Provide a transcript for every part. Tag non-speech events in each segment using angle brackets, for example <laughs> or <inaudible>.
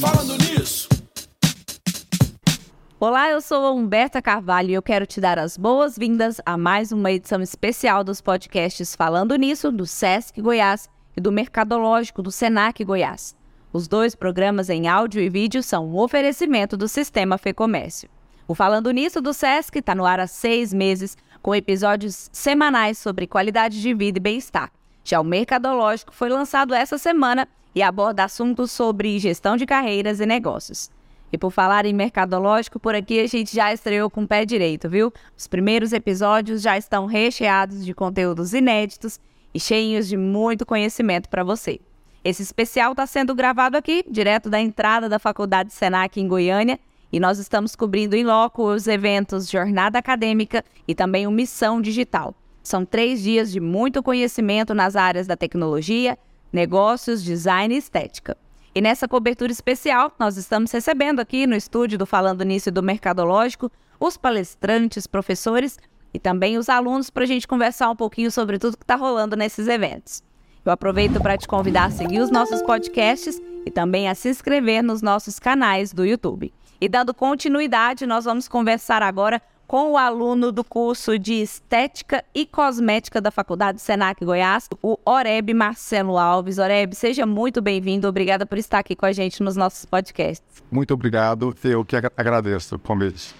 Falando nisso. Olá, eu sou a Humberta Carvalho e eu quero te dar as boas-vindas a mais uma edição especial dos podcasts Falando Nisso, do SESC Goiás e do Mercadológico do SENAC Goiás. Os dois programas em áudio e vídeo são um oferecimento do Sistema Fecomércio. O Falando Nisso do SESC está no ar há seis meses, com episódios semanais sobre qualidade de vida e bem-estar. Já o Mercadológico foi lançado essa semana e aborda assuntos sobre gestão de carreiras e negócios. E por falar em mercadológico, por aqui a gente já estreou com o pé direito, viu? Os primeiros episódios já estão recheados de conteúdos inéditos e cheios de muito conhecimento para você. Esse especial está sendo gravado aqui, direto da entrada da Faculdade Senac em Goiânia, e nós estamos cobrindo em loco os eventos Jornada Acadêmica e também o Missão Digital. São três dias de muito conhecimento nas áreas da tecnologia, negócios, design e estética. E nessa cobertura especial, nós estamos recebendo aqui no estúdio do Falando Nisso do Mercadológico os palestrantes, professores e também os alunos para a gente conversar um pouquinho sobre tudo que está rolando nesses eventos. Eu aproveito para te convidar a seguir os nossos podcasts e também a se inscrever nos nossos canais do YouTube. E dando continuidade, nós vamos conversar agora com o aluno do curso de Estética e Cosmética da Faculdade Senac Goiás, o Oreb Marcelo Alves. Oreb, seja muito bem-vindo. Obrigada por estar aqui com a gente nos nossos podcasts. Muito obrigado. Eu que agradeço o convite.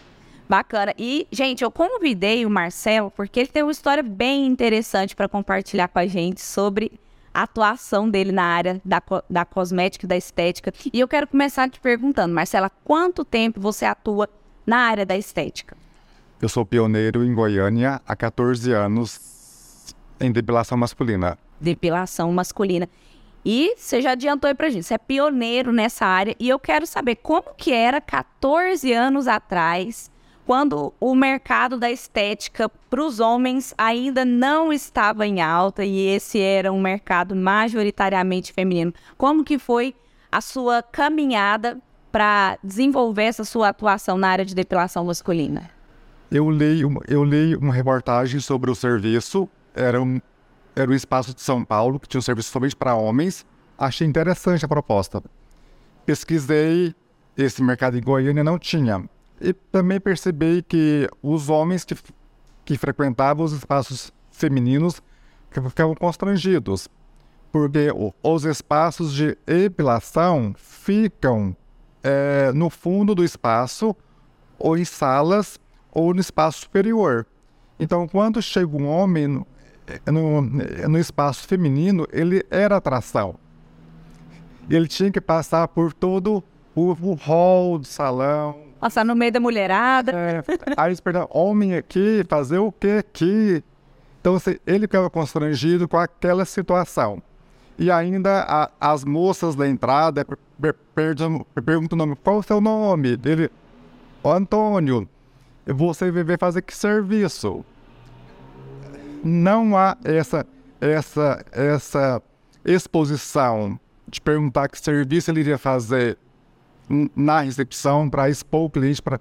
Bacana. E, gente, eu convidei o Marcelo porque ele tem uma história bem interessante para compartilhar com a gente sobre a atuação dele na área da, da cosmética e da estética. E eu quero começar te perguntando, Marcela, quanto tempo você atua na área da estética? Eu sou pioneiro em Goiânia há 14 anos em depilação masculina. Depilação masculina. E você já adiantou aí pra gente, você é pioneiro nessa área e eu quero saber como que era 14 anos atrás, quando o mercado da estética para os homens ainda não estava em alta e esse era um mercado majoritariamente feminino. Como que foi a sua caminhada para desenvolver essa sua atuação na área de depilação masculina? Eu li, eu li uma reportagem sobre o serviço, era um, era um espaço de São Paulo, que tinha um serviço somente para homens. Achei interessante a proposta. Pesquisei, esse mercado em Goiânia não tinha. E também percebi que os homens que, que frequentavam os espaços femininos ficavam constrangidos, porque os espaços de epilação ficam é, no fundo do espaço ou em salas ou no espaço superior. Então, quando chega um homem no, no, no espaço feminino, ele era atração. Ele tinha que passar por todo o, o hall do salão. Passar no meio da mulherada. É, aí eles perguntam, homem aqui, fazer o que aqui? Então, assim, ele ficava constrangido com aquela situação. E ainda a, as moças da entrada perguntam o nome, qual o seu nome? Ele, Antônio você vai fazer que serviço? Não há essa, essa, essa exposição de perguntar que serviço ele iria fazer na recepção para expor o cliente para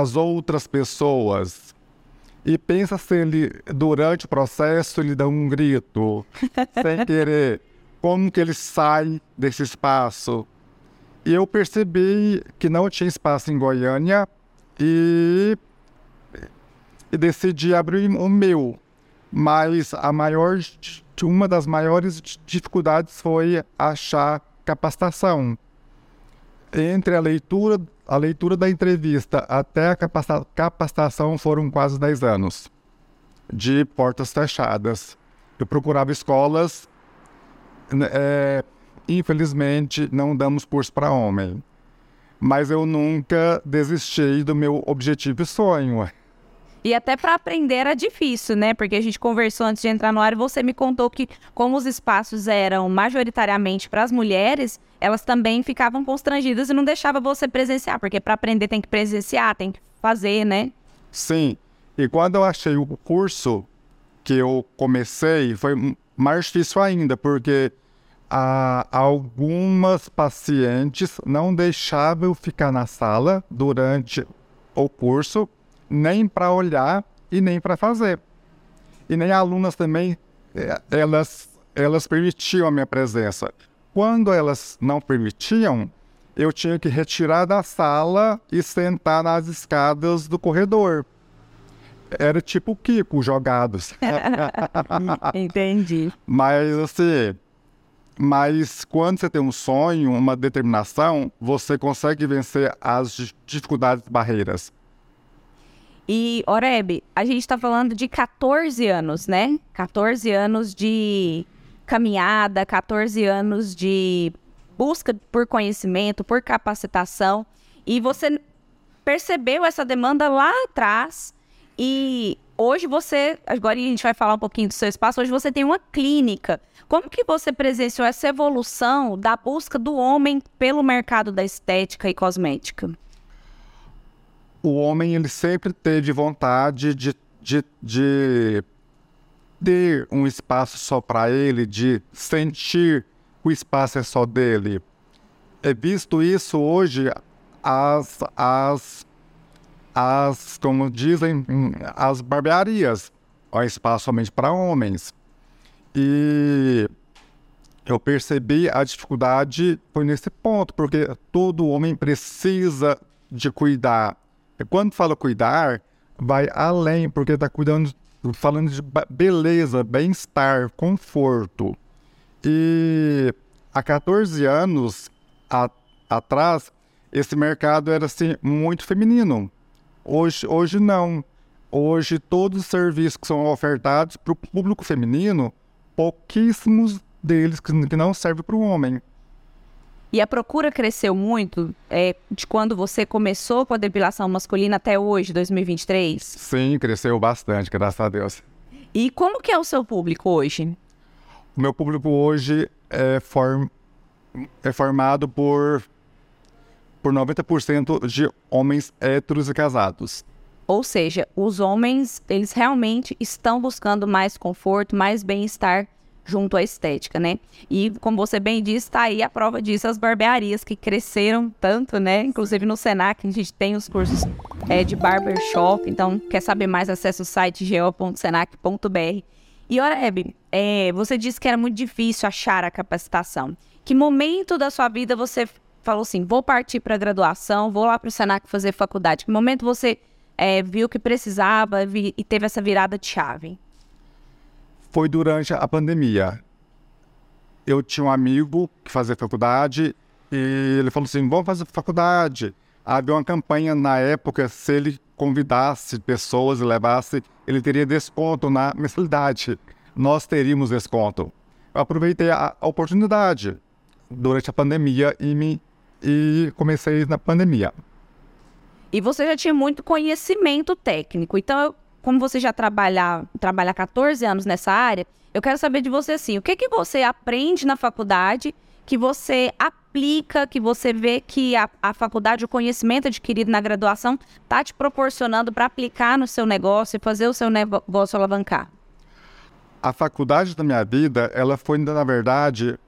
as outras pessoas. E pensa se ele, durante o processo, ele dá um grito, <laughs> sem querer. Como que ele sai desse espaço? E eu percebi que não tinha espaço em Goiânia e e decidi abrir o meu. Mas a maior, uma das maiores dificuldades foi achar capacitação. Entre a leitura, a leitura da entrevista até a capacitação foram quase 10 anos, de portas fechadas. Eu procurava escolas, é, infelizmente não damos curso para homem, mas eu nunca desisti do meu objetivo e sonho e até para aprender era difícil, né? Porque a gente conversou antes de entrar no ar e você me contou que, como os espaços eram majoritariamente para as mulheres, elas também ficavam constrangidas e não deixava você presenciar, porque para aprender tem que presenciar, tem que fazer, né? Sim. E quando eu achei o curso que eu comecei, foi mais difícil ainda, porque ah, algumas pacientes não deixavam eu ficar na sala durante o curso nem para olhar e nem para fazer. E nem alunas também, eh, elas, elas permitiam a minha presença. quando elas não permitiam, eu tinha que retirar da sala e sentar nas escadas do corredor. Era tipo Kiko jogados. <laughs> Entendi. Mas assim, mas quando você tem um sonho, uma determinação, você consegue vencer as dificuldades e barreiras. E, Oreb, a gente está falando de 14 anos, né? 14 anos de caminhada, 14 anos de busca por conhecimento, por capacitação. E você percebeu essa demanda lá atrás e hoje você, agora a gente vai falar um pouquinho do seu espaço, hoje você tem uma clínica. Como que você presenciou essa evolução da busca do homem pelo mercado da estética e cosmética? O homem, ele sempre teve vontade de, de, de ter um espaço só para ele, de sentir que o espaço é só dele. É visto isso hoje, as, as as, como dizem, as barbearias, há espaço somente para homens. E eu percebi a dificuldade foi nesse ponto, porque todo homem precisa de cuidar. E quando fala cuidar, vai além, porque está cuidando, falando de beleza, bem-estar, conforto. E há 14 anos a, atrás, esse mercado era assim, muito feminino. Hoje, hoje não. Hoje, todos os serviços que são ofertados para o público feminino, pouquíssimos deles que não servem para o homem. E a procura cresceu muito é, de quando você começou com a depilação masculina até hoje, 2023? Sim, cresceu bastante, graças a Deus. E como que é o seu público hoje? O meu público hoje é, form... é formado por por 90% de homens héteros e casados. Ou seja, os homens, eles realmente estão buscando mais conforto, mais bem-estar junto à estética, né? E como você bem disse, está aí a prova disso, as barbearias que cresceram tanto, né? Inclusive no Senac, a gente tem os cursos é, de barbershop, então quer saber mais, acesse o site geo.senac.br. E Oreb, é, você disse que era muito difícil achar a capacitação. Que momento da sua vida você falou assim: vou partir para a graduação, vou lá para o Senac fazer faculdade? Que momento você é, viu que precisava e teve essa virada de chave? Foi durante a pandemia. Eu tinha um amigo que fazia faculdade e ele falou assim: vamos fazer faculdade. Havia uma campanha na época, se ele convidasse pessoas e levasse, ele teria desconto na mensalidade. Nós teríamos desconto. Eu aproveitei a, oportunidade durante a pandemia e me e comecei na pandemia. E você já tinha muito conhecimento técnico. Então, como você já trabalha, trabalha 14 anos nessa área, eu quero saber de você assim, o que que você aprende na faculdade que você aplica, que você vê que a, a faculdade, o conhecimento adquirido na graduação está te proporcionando para aplicar no seu negócio e fazer o seu negócio alavancar? A faculdade da minha vida, ela foi, na verdade,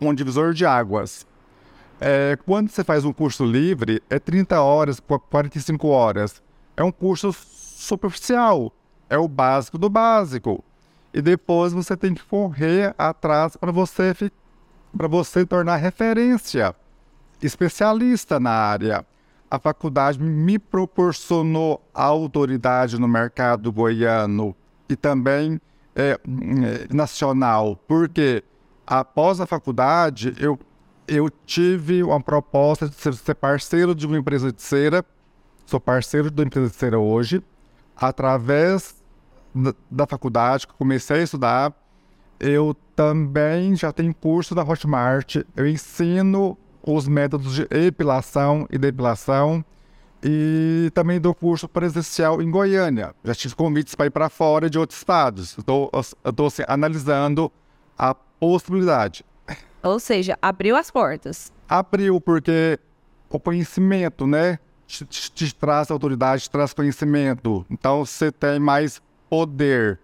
um divisor de águas. É, quando você faz um curso livre, é 30 horas, 45 horas. É um curso superficial. É o básico do básico. E depois você tem que correr atrás para você, para você tornar referência, especialista na área. A faculdade me proporcionou autoridade no mercado goiano e também é, é nacional, porque após a faculdade eu eu tive uma proposta de ser, ser parceiro de uma empresa de cera. Sou parceiro de uma empresa de cera hoje. Através da, da faculdade que comecei a estudar, eu também já tenho curso da Hotmart. Eu ensino os métodos de epilação e depilação e também dou curso presencial em Goiânia. Já tive convites para ir para fora de outros estados. Estou assim, analisando a possibilidade. Ou seja, abriu as portas. Abriu, porque o conhecimento, né? Te, te, te traz autoridade, te traz conhecimento. Então você tem mais poder.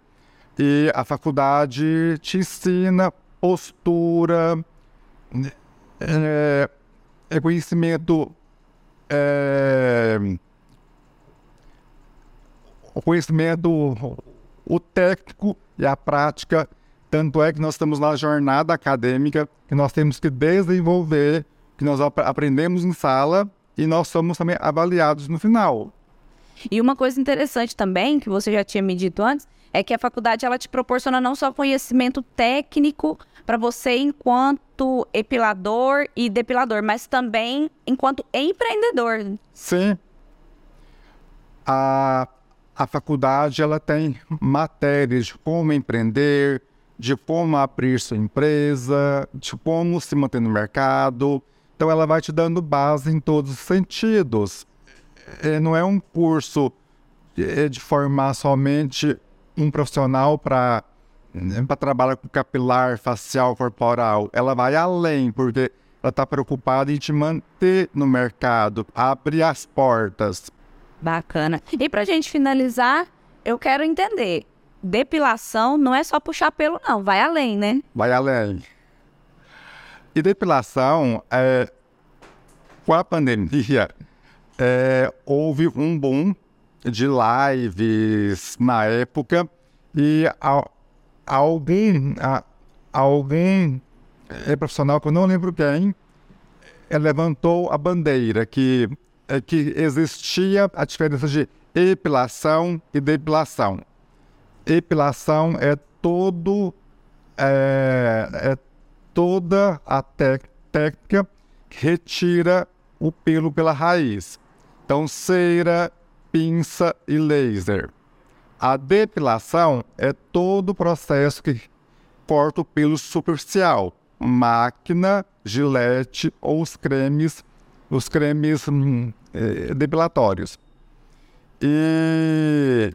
E a faculdade te ensina postura, é, é conhecimento. É, o conhecimento, o técnico e a prática Tanto é que nós estamos na jornada acadêmica que nós temos que desenvolver, que nós ap aprendemos em sala e nós somos também avaliados no final. E uma coisa interessante também, que você já tinha me dito antes, é que a faculdade ela te proporciona não só conhecimento técnico para você enquanto epilador e depilador, mas também enquanto empreendedor. Sim. A, a faculdade ela tem matérias de como empreender, de como abrir sua empresa, de como se manter no mercado. Então ela vai te dando base em todos os sentidos. É, não é um curso de, é de formar somente um profissional para né, para trabalhar com capilar, facial, corporal. Ela vai além, porque ela está preocupada em te manter no mercado, abrir as portas. Bacana. E para a gente finalizar, eu quero entender. Depilação não é só puxar pelo, não. Vai além, né? Vai além. E depilação, é, com a pandemia, é, houve um boom de lives na época e a, alguém, a, alguém é profissional que eu não lembro quem, é, levantou a bandeira que, é, que existia a diferença de epilação e depilação. Epilação é todo é, é toda a técnica retira o pelo pela raiz. Então, cera, pinça e laser. A depilação é todo o processo que corta o pelo superficial, máquina, gilete ou os cremes, os cremes hum, eh, depilatórios. E,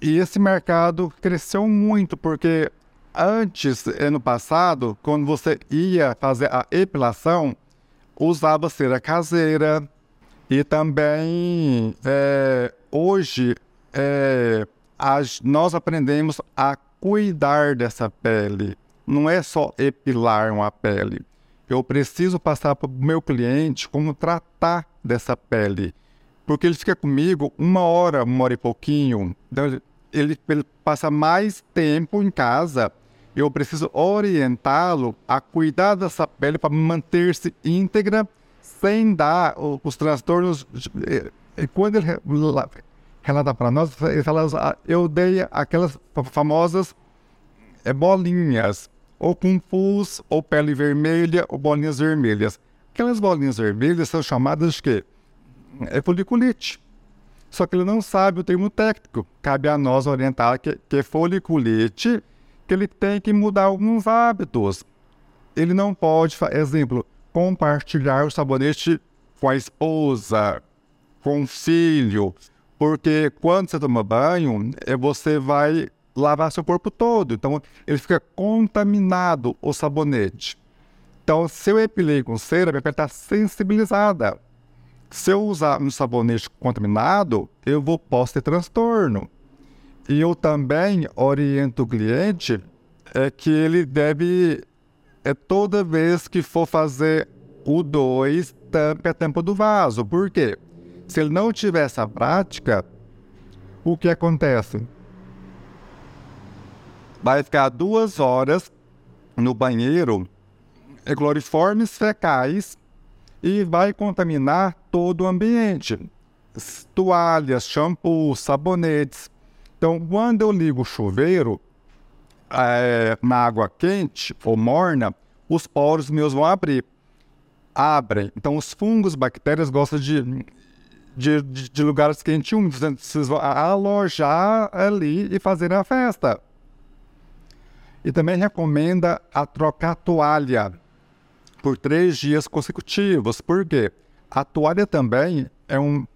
e esse mercado cresceu muito porque antes, ano passado, quando você ia fazer a epilação, usava cera caseira, e também, é, hoje, é, as, nós aprendemos a cuidar dessa pele. Não é só epilar uma pele. Eu preciso passar para o meu cliente como tratar dessa pele. Porque ele fica comigo uma hora, uma hora e pouquinho. Então, ele, ele passa mais tempo em casa. Eu preciso orientá-lo a cuidar dessa pele para manter-se íntegra sem dar os transtornos. E quando ele relata para nós, ele fala, ah, eu dei aquelas famosas é, bolinhas, ou com pus, ou pele vermelha, ou bolinhas vermelhas. Aquelas bolinhas vermelhas são chamadas de quê? É foliculite. Só que ele não sabe o termo técnico. Cabe a nós orientar que, que é foliculite, que ele tem que mudar alguns hábitos. Ele não pode, exemplo, compartilhar o sabonete com a esposa, com o filho, porque quando você toma banho, é, você vai lavar seu corpo todo, então ele fica contaminado o sabonete. Então, se eu epilei com cera, minha pele está sensibilizada. Se eu usar um sabonete contaminado, eu vou, posso ter transtorno. E eu também oriento o cliente é que ele deve é toda vez que for fazer o 2, tampe a tampa do vaso. Por quê? Se ele não tiver essa prática, o que acontece? Vai ficar duas horas no banheiro, é cloriformes fecais, e vai contaminar todo o ambiente. Toalhas, shampoo, sabonetes. Então, quando eu ligo o chuveiro, é, na água quente ou morna, os poros meus vão abrir. Abrem. Então, os fungos, bactérias gostam de, de, de, de lugares quentes úmidos. Vocês vão alojar ali e fazer a festa. E também recomenda a trocar a toalha por três dias consecutivos. Por quê? A toalha também é um.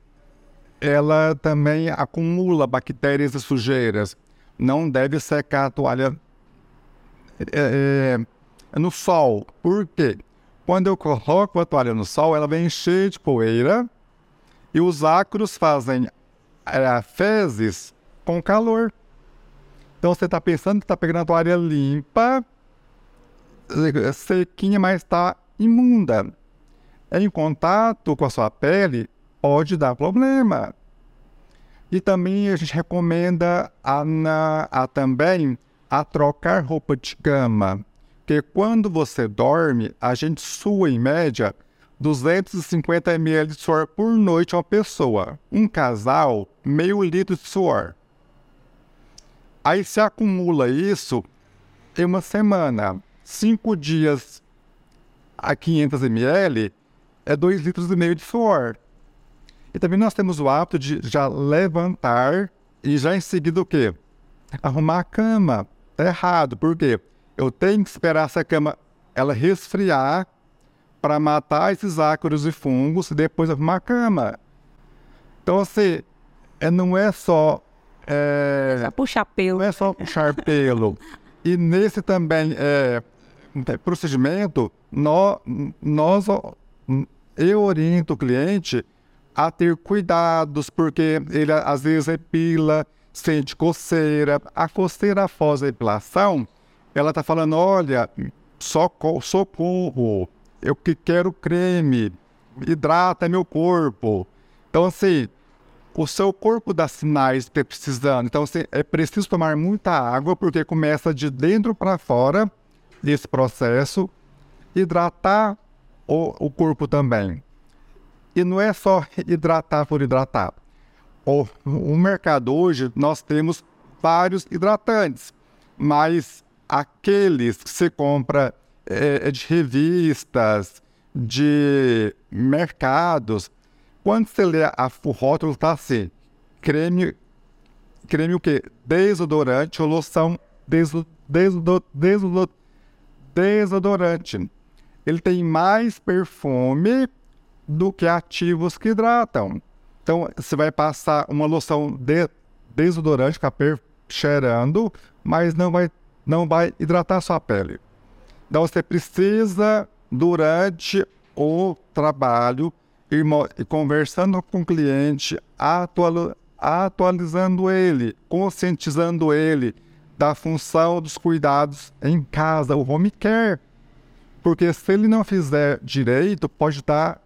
Ela também acumula bactérias e sujeiras. Não deve secar a toalha é, é, no sol. Por quê? Quando eu coloco a toalha no sol, ela vem cheia de poeira e os ácaros fazem é, fezes com calor. Então você está pensando que está pegando a toalha limpa, sequinha, mas está imunda. Em contato com a sua pele, pode dar problema. E também a gente recomenda a, na, a também a trocar roupa de cama. Porque quando você dorme, a gente sua em média 250 ml de suor por noite uma pessoa. Um casal, meio litro de suor. Aí se acumula isso em uma semana. Cinco dias a 500 ml é 2 litros e meio de suor. E também nós temos o hábito de já levantar e já em seguida o quê? Arrumar a cama. Tá errado, por quê? Eu tenho que esperar essa cama ela resfriar para matar esses ácaros e fungos e depois arrumar a cama. Então, assim, é, não é só. É, é puxar pelo. Não é só puxar pelo. E nesse também é, procedimento, nós, nós, eu oriento o cliente a ter cuidados, porque ele às vezes epila, sente coceira. A coceira após a epilação, ela está falando: olha, socorro, socorro, eu que quero creme, hidrata meu corpo. Então, assim, o seu corpo dá sinais de ter precisando. Então, assim, é preciso tomar muita água, porque começa de dentro para fora esse processo, hidratar o, o corpo também. E não é só hidratar por hidratar. O, o mercado hoje, nós temos vários hidratantes, mas aqueles que você compra é, é, de revistas, de mercados, quando você lê a, o rótulo, está assim, creme, creme o quê? Desodorante ou loção deso, deso, deso, desodorante. Ele tem mais perfume do que ativos que hidratam. Então, você vai passar uma loção de desodorante, ficar cheirando, mas não vai, não vai hidratar sua pele. Então, você precisa, durante o trabalho, ir conversando com o cliente, atual, atualizando ele, conscientizando ele da função dos cuidados em casa, o home care. Porque se ele não fizer direito, pode dar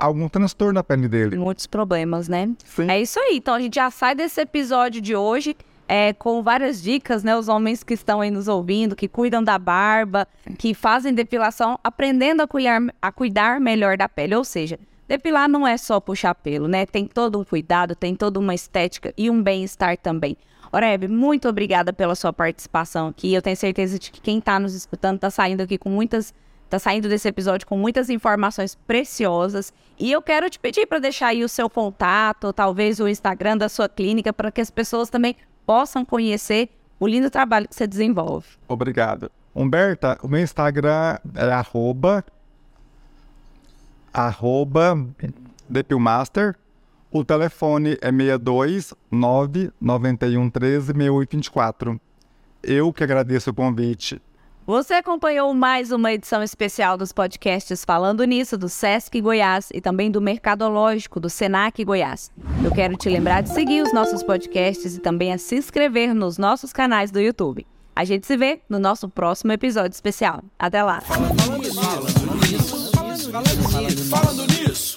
algum transtorno na pele dele. Muitos problemas, né? Sim. É isso aí. Então a gente já sai desse episódio de hoje é, com várias dicas, né? Os homens que estão aí nos ouvindo, que cuidam da barba, que fazem depilação, aprendendo a cuidar, a cuidar melhor da pele. Ou seja, depilar não é só puxar pelo, né? Tem todo um cuidado, tem toda uma estética e um bem-estar também. Oreb, muito obrigada pela sua participação aqui. Eu tenho certeza de que quem está nos escutando está saindo aqui com muitas tá saindo desse episódio com muitas informações preciosas. E eu quero te pedir para deixar aí o seu contato, talvez o Instagram da sua clínica, para que as pessoas também possam conhecer o lindo trabalho que você desenvolve. Obrigado. Humberta, o meu Instagram é arroba, arroba Depilmaster. O telefone é 62 991 13 6824. Eu que agradeço o convite. Você acompanhou mais uma edição especial dos podcasts Falando Nisso, do Sesc Goiás e também do Mercadológico, do Senac Goiás. Eu quero te lembrar de seguir os nossos podcasts e também a se inscrever nos nossos canais do YouTube. A gente se vê no nosso próximo episódio especial. Até lá! Falando nisso, falando nisso, falando nisso.